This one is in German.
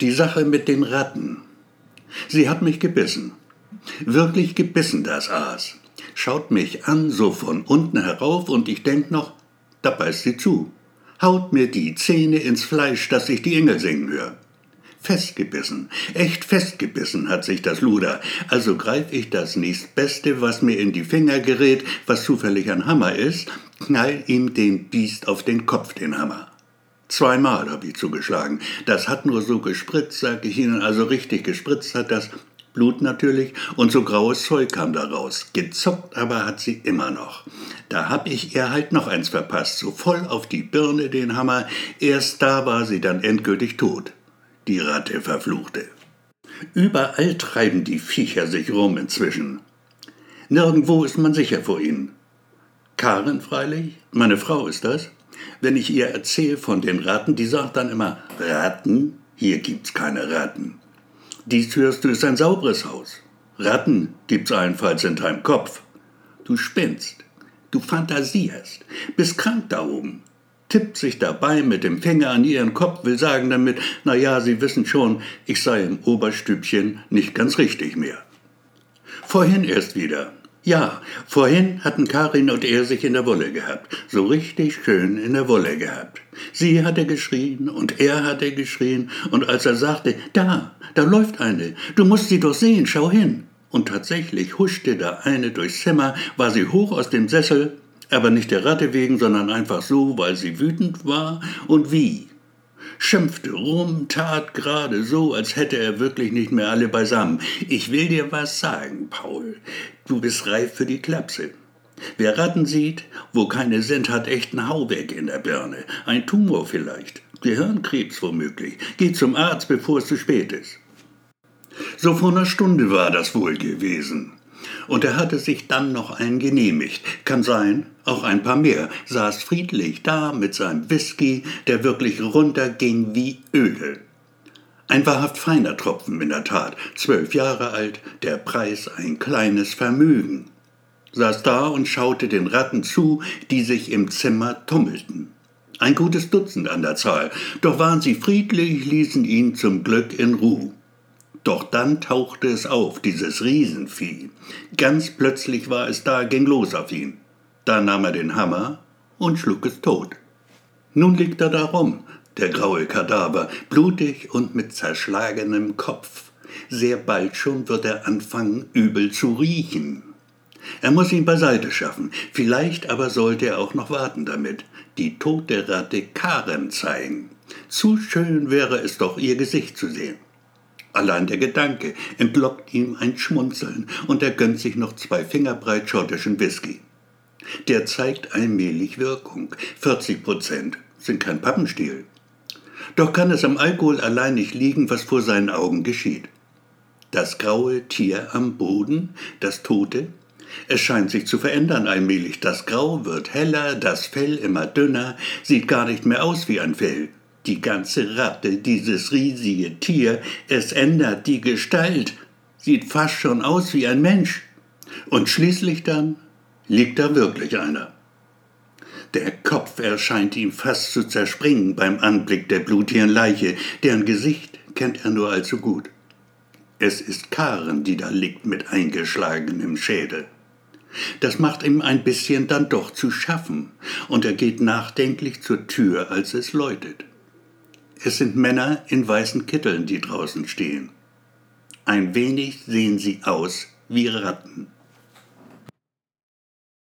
Die Sache mit den Ratten. Sie hat mich gebissen. Wirklich gebissen, das Aas. Schaut mich an, so von unten herauf, und ich denk noch, da beißt sie zu. Haut mir die Zähne ins Fleisch, dass ich die Engel singen höre. Festgebissen, echt festgebissen hat sich das Luder. Also greif ich das nächstbeste, was mir in die Finger gerät, was zufällig ein Hammer ist, knall ihm den Biest auf den Kopf, den Hammer. Zweimal habe ich zugeschlagen. Das hat nur so gespritzt, sag ich Ihnen, also richtig gespritzt hat das. Blut natürlich, und so graues Zeug kam da raus. Gezockt aber hat sie immer noch. Da hab ich ihr halt noch eins verpasst, so voll auf die Birne den Hammer. Erst da war sie dann endgültig tot. Die Ratte verfluchte. Überall treiben die Viecher sich rum inzwischen. Nirgendwo ist man sicher vor ihnen. Karin freilich, meine Frau ist das. Wenn ich ihr erzähle von den Ratten, die sagt dann immer, Ratten? Hier gibt's keine Ratten. Dies hörst du ist ein sauberes Haus. Ratten gibt's allenfalls in deinem Kopf. Du spinnst, du fantasierst, bist krank da oben. Tippt sich dabei mit dem Finger an ihren Kopf, will sagen damit, na ja, Sie wissen schon, ich sei im Oberstübchen nicht ganz richtig mehr. Vorhin erst wieder, ja, vorhin hatten Karin und er sich in der Wolle gehabt, so richtig schön in der Wolle gehabt. Sie hatte geschrien und er hatte geschrien, und als er sagte, da, da läuft eine, du musst sie doch sehen, schau hin. Und tatsächlich huschte da eine durchs Zimmer, war sie hoch aus dem Sessel, aber nicht der Ratte wegen, sondern einfach so, weil sie wütend war. Und wie schimpfte rum, tat gerade so, als hätte er wirklich nicht mehr alle beisammen. Ich will dir was sagen, Paul. Du bist reif für die Klapse. Wer Ratten sieht, wo keine sind, hat echten Hauweg in der Birne. Ein Tumor vielleicht. Gehirnkrebs womöglich. Geh zum Arzt, bevor es zu spät ist. So vor einer Stunde war das wohl gewesen. Und er hatte sich dann noch einen genehmigt. Kann sein, auch ein paar mehr. Saß friedlich da mit seinem Whisky, der wirklich runterging wie Öl. Ein wahrhaft feiner Tropfen in der Tat. Zwölf Jahre alt, der Preis ein kleines Vermögen. Saß da und schaute den Ratten zu, die sich im Zimmer tummelten. Ein gutes Dutzend an der Zahl, doch waren sie friedlich, ließen ihn zum Glück in Ruhe. Doch dann tauchte es auf, dieses Riesenvieh. Ganz plötzlich war es da, ging los auf ihn. Da nahm er den Hammer und schlug es tot. Nun liegt er da rum, der graue Kadaver, blutig und mit zerschlagenem Kopf. Sehr bald schon wird er anfangen, übel zu riechen. Er muss ihn beiseite schaffen, vielleicht aber sollte er auch noch warten damit, die tote Ratte Karen zeigen. Zu schön wäre es doch, ihr Gesicht zu sehen. Allein der Gedanke entlockt ihm ein Schmunzeln und er gönnt sich noch zwei Finger breit schottischen Whisky. Der zeigt allmählich Wirkung. 40 Prozent sind kein Pappenstiel. Doch kann es am Alkohol allein nicht liegen, was vor seinen Augen geschieht. Das graue Tier am Boden, das Tote, es scheint sich zu verändern allmählich. Das Grau wird heller, das Fell immer dünner, sieht gar nicht mehr aus wie ein Fell. Die ganze Ratte, dieses riesige Tier, es ändert die Gestalt, sieht fast schon aus wie ein Mensch. Und schließlich dann liegt da wirklich einer. Der Kopf erscheint ihm fast zu zerspringen beim Anblick der blutigen Leiche, deren Gesicht kennt er nur allzu gut. Es ist Karen, die da liegt mit eingeschlagenem Schädel. Das macht ihm ein bisschen dann doch zu schaffen, und er geht nachdenklich zur Tür, als es läutet. Es sind Männer in weißen Kitteln, die draußen stehen. Ein wenig sehen sie aus wie Ratten.